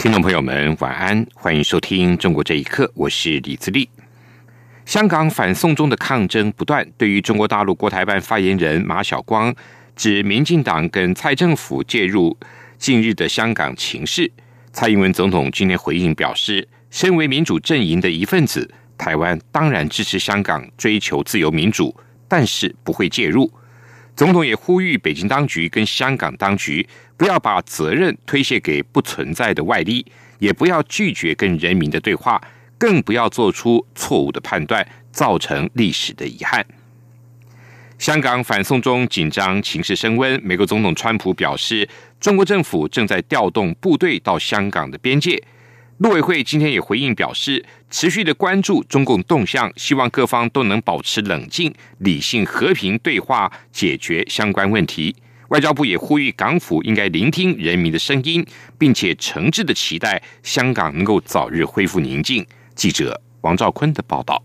听众朋友们，晚安，欢迎收听《中国这一刻》，我是李自立。香港反送中的抗争不断，对于中国大陆国台办发言人马晓光指民进党跟蔡政府介入近日的香港情势，蔡英文总统今天回应表示，身为民主阵营的一份子，台湾当然支持香港追求自由民主，但是不会介入。总统也呼吁北京当局跟香港当局不要把责任推卸给不存在的外力，也不要拒绝跟人民的对话，更不要做出错误的判断，造成历史的遗憾。香港反送中紧张情势升温，美国总统川普表示，中国政府正在调动部队到香港的边界。陆委会今天也回应表示，持续的关注中共动向，希望各方都能保持冷静、理性、和平对话，解决相关问题。外交部也呼吁港府应该聆听人民的声音，并且诚挚的期待香港能够早日恢复宁静。记者王兆坤的报道：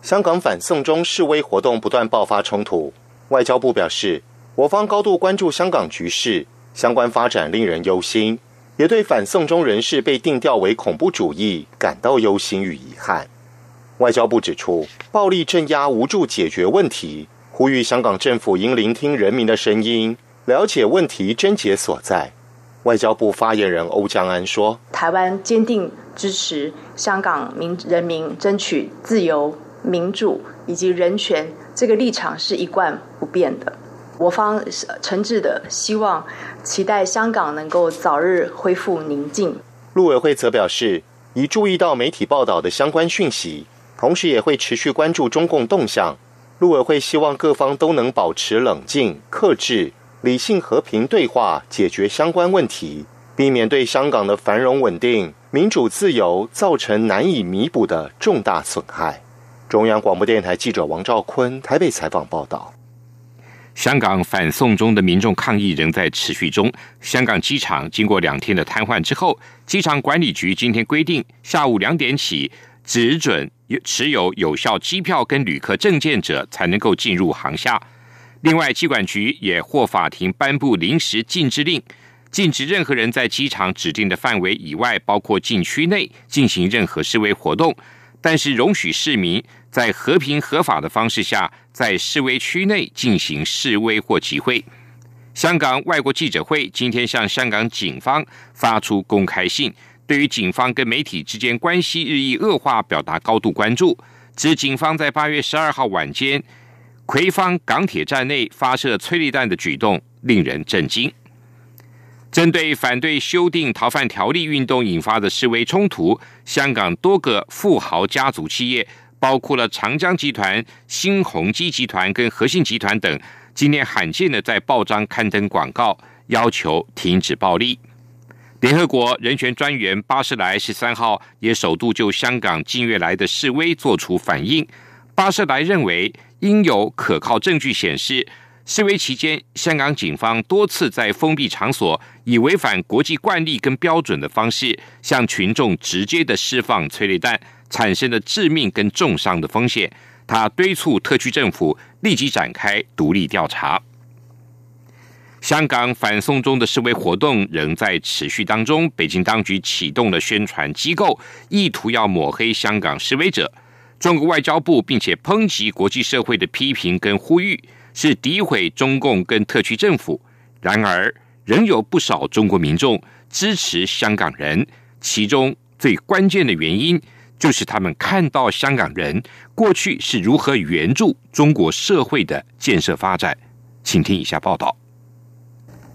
香港反送中示威活动不断爆发冲突，外交部表示，我方高度关注香港局势，相关发展令人忧心。也对反送中人士被定调为恐怖主义感到忧心与遗憾。外交部指出，暴力镇压无助解决问题，呼吁香港政府应聆听人民的声音，了解问题症结所在。外交部发言人欧江安说：“台湾坚定支持香港民人民争取自由、民主以及人权，这个立场是一贯不变的。我方诚挚的希望。”期待香港能够早日恢复宁静。陆委会则表示，已注意到媒体报道的相关讯息，同时也会持续关注中共动向。陆委会希望各方都能保持冷静、克制、理性、和平对话，解决相关问题，避免对香港的繁荣稳定、民主自由造成难以弥补的重大损害。中央广播电台记者王兆坤台北采访报道。香港反送中的民众抗议仍在持续中。香港机场经过两天的瘫痪之后，机场管理局今天规定，下午两点起只准持有有效机票跟旅客证件者才能够进入航厦。另外，机管局也获法庭颁布临时禁制令，禁止任何人在机场指定的范围以外，包括禁区内进行任何示威活动，但是容许市民。在和平合法的方式下，在示威区内进行示威或集会。香港外国记者会今天向香港警方发出公开信，对于警方跟媒体之间关系日益恶化表达高度关注，指警方在八月十二号晚间葵芳港铁站内发射催泪弹的举动令人震惊。针对反对修订逃犯条例运动引发的示威冲突，香港多个富豪家族企业。包括了长江集团、新鸿基集团跟和信集团等，今年罕见的在报章刊登广告，要求停止暴力。联合国人权专员巴士莱十三号也首度就香港近月来的示威作出反应。巴士莱认为，应有可靠证据显示，示威期间，香港警方多次在封闭场所以违反国际惯例跟标准的方式，向群众直接的释放催泪弹。产生的致命跟重伤的风险，他敦促特区政府立即展开独立调查。香港反送中的示威活动仍在持续当中，北京当局启动了宣传机构，意图要抹黑香港示威者。中国外交部并且抨击国际社会的批评跟呼吁，是诋毁中共跟特区政府。然而，仍有不少中国民众支持香港人，其中最关键的原因。就是他们看到香港人过去是如何援助中国社会的建设发展，请听以下报道。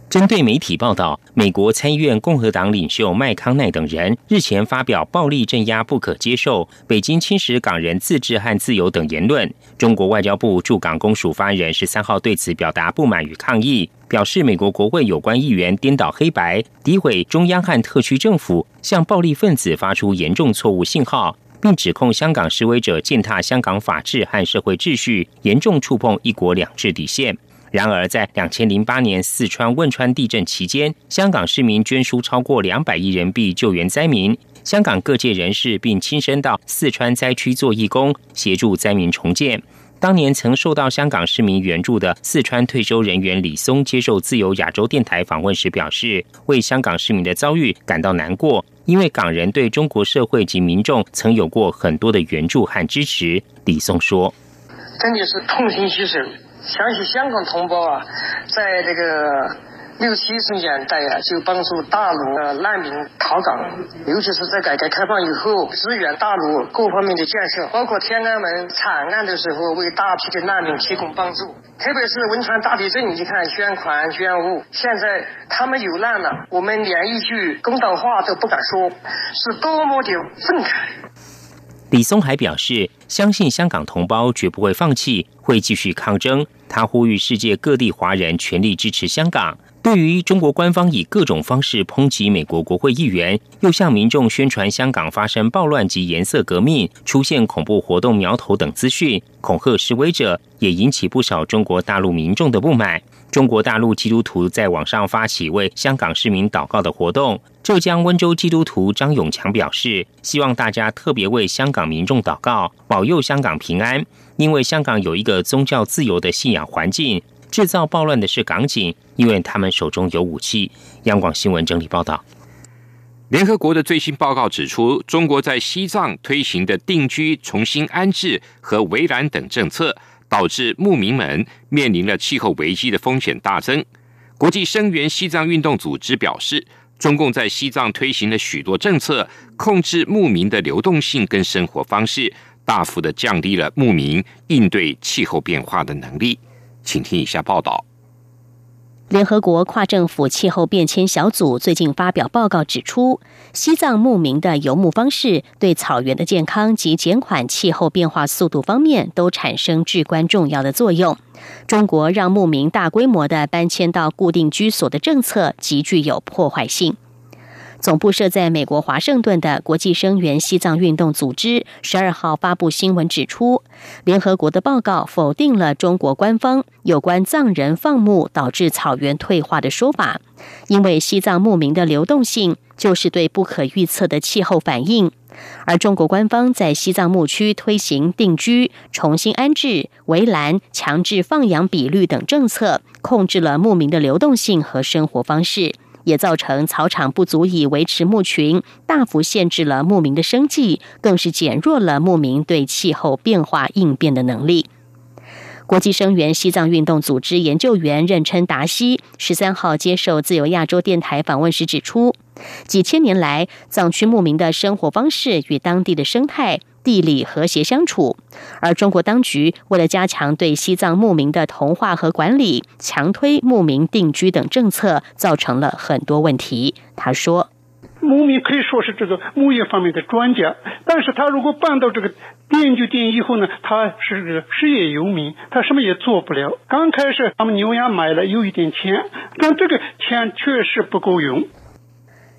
针对媒体报道，美国参议院共和党领袖麦康奈等人日前发表暴力镇压不可接受、北京侵蚀港人自治和自由等言论，中国外交部驻港公署发言人十三号对此表达不满与抗议，表示美国国会有关议员颠倒黑白、诋毁中央和特区政府，向暴力分子发出严重错误信号，并指控香港示威者践踏香港法治和社会秩序，严重触碰一国两制底线。然而，在两千零八年四川汶川地震期间，香港市民捐出超过两百亿人民币救援灾民。香港各界人士并亲身到四川灾区做义工，协助灾民重建。当年曾受到香港市民援助的四川退休人员李松接受自由亚洲电台访问时表示，为香港市民的遭遇感到难过，因为港人对中国社会及民众曾有过很多的援助和支持。李松说：“真的是痛心疾首。”相信香港同胞啊，在这个六七十年代啊，就帮助大陆的难民逃港，尤其是在改革开放以后，支援大陆各方面的建设，包括天安门惨案的时候，为大批的难民提供帮助。特别是汶川大地震，你看捐款捐物，现在他们有难了，我们连一句公道话都不敢说，是多么的愤慨。李松还表示，相信香港同胞绝不会放弃，会继续抗争。他呼吁世界各地华人全力支持香港。对于中国官方以各种方式抨击美国国会议员，又向民众宣传香港发生暴乱及颜色革命、出现恐怖活动苗头等资讯，恐吓示威者，也引起不少中国大陆民众的不满。中国大陆基督徒在网上发起为香港市民祷告的活动。浙江温州基督徒张永强表示，希望大家特别为香港民众祷告，保佑香港平安。因为香港有一个宗教自由的信仰环境，制造暴乱的是港警，因为他们手中有武器。央广新闻整理报道。联合国的最新报告指出，中国在西藏推行的定居、重新安置和围栏等政策。导致牧民们面临了气候危机的风险大增。国际声援西藏运动组织表示，中共在西藏推行了许多政策，控制牧民的流动性跟生活方式，大幅的降低了牧民应对气候变化的能力。请听以下报道。联合国跨政府气候变迁小组最近发表报告指出，西藏牧民的游牧方式对草原的健康及减缓气候变化速度方面都产生至关重要的作用。中国让牧民大规模的搬迁到固定居所的政策极具有破坏性。总部设在美国华盛顿的国际声援西藏运动组织十二号发布新闻指出，联合国的报告否定了中国官方有关藏人放牧导致草原退化的说法，因为西藏牧民的流动性就是对不可预测的气候反应，而中国官方在西藏牧区推行定居、重新安置、围栏、强制放养比率等政策，控制了牧民的流动性和生活方式。也造成草场不足以维持牧群，大幅限制了牧民的生计，更是减弱了牧民对气候变化应变的能力。国际声援西藏运动组织研究员任称达西十三号接受自由亚洲电台访问时指出，几千年来藏区牧民的生活方式与当地的生态。地理和谐相处，而中国当局为了加强对西藏牧民的同化和管理，强推牧民定居等政策，造成了很多问题。他说：“牧民可以说是这个牧业方面的专家，但是他如果搬到这个定居点以后呢，他是个失业游民，他什么也做不了。刚开始他们牛羊买了有一点钱，但这个钱确实不够用。”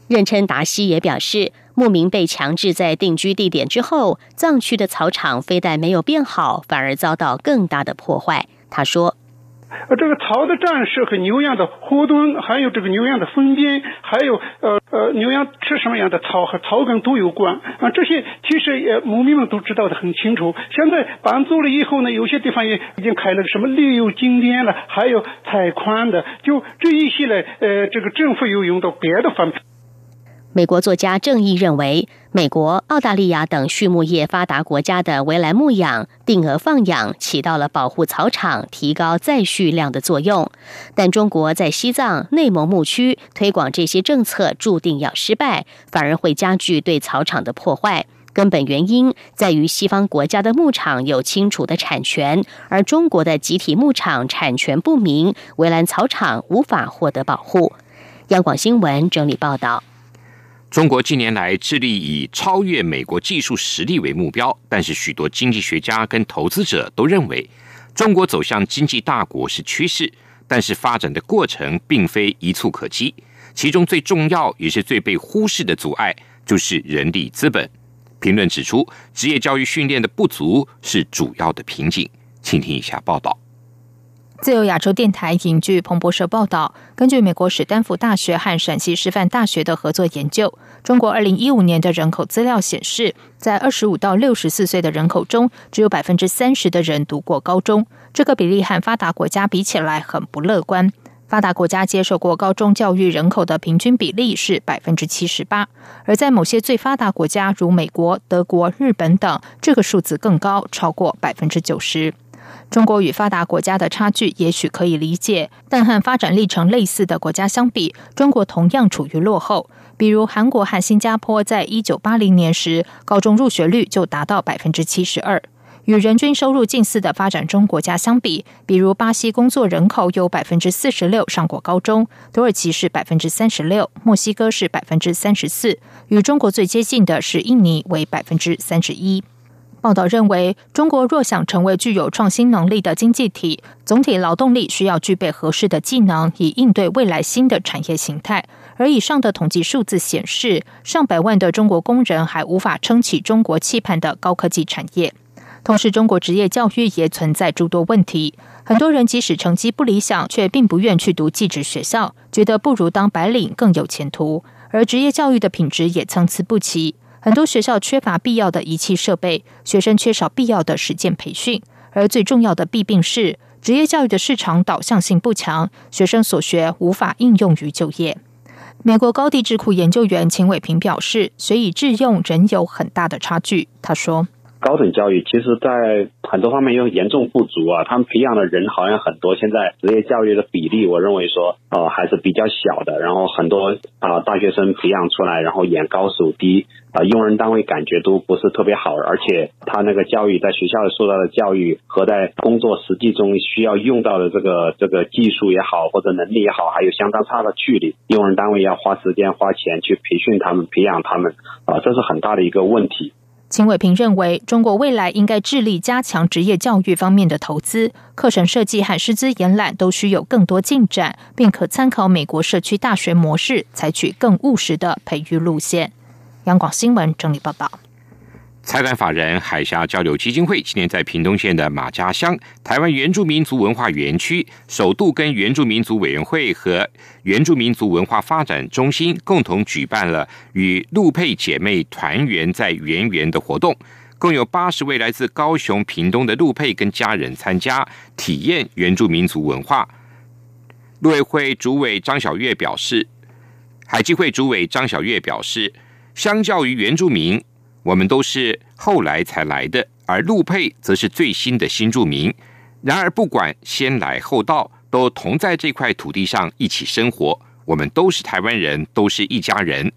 任琛达西也表示。牧民被强制在定居地点之后，藏区的草场非但没有变好，反而遭到更大的破坏。他说：“呃，这个草的战士和牛羊的活动，还有这个牛羊的粪便，还有呃呃牛羊吃什么样的草和草根都有关啊。这些其实也牧民们都知道的很清楚。现在搬走了以后呢，有些地方也已经开了什么旅游景点了，还有采矿的，就这一系列呃，这个政府又用到别的方面。”美国作家郑义认为，美国、澳大利亚等畜牧业发达国家的围栏牧养、定额放养，起到了保护草场、提高再蓄量的作用。但中国在西藏、内蒙牧区推广这些政策，注定要失败，反而会加剧对草场的破坏，根本原因在于西方国家的牧场有清楚的产权，而中国的集体牧场产权不明，围栏草场无法获得保护。央广新闻整理报道。中国近年来致力以超越美国技术实力为目标，但是许多经济学家跟投资者都认为，中国走向经济大国是趋势，但是发展的过程并非一蹴可及。其中最重要也是最被忽视的阻碍，就是人力资本。评论指出，职业教育训练的不足是主要的瓶颈。请听一下报道。自由亚洲电台引据彭博社报道，根据美国史丹福大学和陕西师范大学的合作研究，中国二零一五年的人口资料显示，在二十五到六十四岁的人口中，只有百分之三十的人读过高中。这个比例和发达国家比起来很不乐观。发达国家接受过高中教育人口的平均比例是百分之七十八，而在某些最发达国家，如美国、德国、日本等，这个数字更高，超过百分之九十。中国与发达国家的差距也许可以理解，但和发展历程类似的国家相比，中国同样处于落后。比如韩国和新加坡，在一九八零年时，高中入学率就达到百分之七十二。与人均收入近似的发展中国家相比，比如巴西工作人口有百分之四十六上过高中，土耳其是百分之三十六，墨西哥是百分之三十四，与中国最接近的是印尼，为百分之三十一。报道认为，中国若想成为具有创新能力的经济体，总体劳动力需要具备合适的技能，以应对未来新的产业形态。而以上的统计数字显示，上百万的中国工人还无法撑起中国期盼的高科技产业。同时，中国职业教育也存在诸多问题。很多人即使成绩不理想，却并不愿去读技职学校，觉得不如当白领更有前途。而职业教育的品质也参差不齐。很多学校缺乏必要的仪器设备，学生缺少必要的实践培训，而最重要的弊病是职业教育的市场导向性不强，学生所学无法应用于就业。美国高地智库研究员秦伟平表示，学以致用仍有很大的差距。他说。高等教育其实，在很多方面又严重不足啊。他们培养的人好像很多，现在职业教育的比例，我认为说，呃，还是比较小的。然后很多啊，大学生培养出来，然后眼高手低啊，用人单位感觉都不是特别好。而且他那个教育在学校里受到的教育和在工作实际中需要用到的这个这个技术也好，或者能力也好，还有相当差的距离。用人单位要花时间花钱去培训他们、培养他们啊，这是很大的一个问题。秦伟平认为，中国未来应该致力加强职业教育方面的投资，课程设计和师资延揽都需有更多进展，并可参考美国社区大学模式，采取更务实的培育路线。央广新闻整理报道。财团法人海峡交流基金会今年在屏东县的马家乡台湾原住民族文化园区，首度跟原住民族委员会和原住民族文化发展中心共同举办了与陆配姐妹团圆在圆圆的活动，共有八十位来自高雄、屏东的陆配跟家人参加体验原住民族文化。陆委会主委张小月表示，海基会主委张小月表示，相较于原住民。我们都是后来才来的，而陆配则是最新的新住民。然而，不管先来后到，都同在这块土地上一起生活。我们都是台湾人，都是一家人。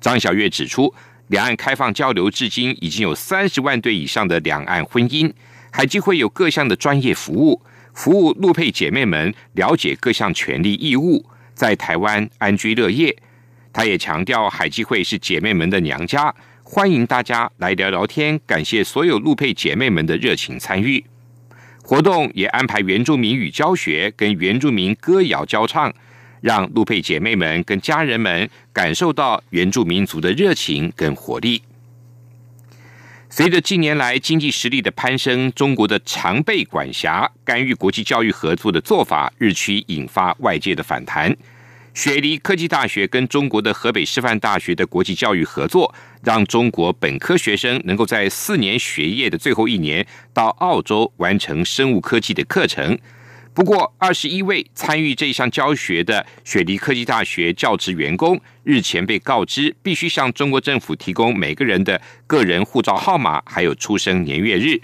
张小月指出，两岸开放交流至今已经有三十万对以上的两岸婚姻，海基会有各项的专业服务，服务陆配姐妹们了解各项权利义务，在台湾安居乐业。他也强调，海基会是姐妹们的娘家。欢迎大家来聊聊天，感谢所有陆配姐妹们的热情参与。活动也安排原住民语教学跟原住民歌谣教唱，让陆配姐妹们跟家人们感受到原住民族的热情跟活力。随着近年来经济实力的攀升，中国的常备管辖、干预国际教育合作的做法日趋引发外界的反弹。雪梨科技大学跟中国的河北师范大学的国际教育合作，让中国本科学生能够在四年学业的最后一年到澳洲完成生物科技的课程。不过，二十一位参与这项教学的雪梨科技大学教职员工日前被告知，必须向中国政府提供每个人的个人护照号码，还有出生年月日。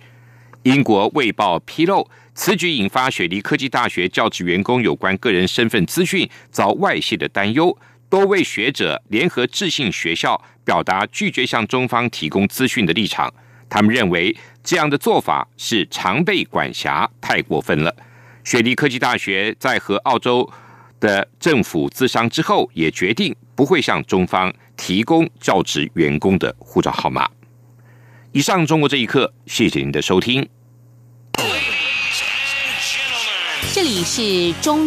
英国卫报披露。此举引发雪梨科技大学教职员工有关个人身份资讯遭外泄的担忧，多位学者联合致信学校，表达拒绝向中方提供资讯的立场。他们认为这样的做法是常被管辖，太过分了。雪梨科技大学在和澳洲的政府咨商之后，也决定不会向中方提供教职员工的护照号码。以上，中国这一刻，谢谢您的收听。这里是中央。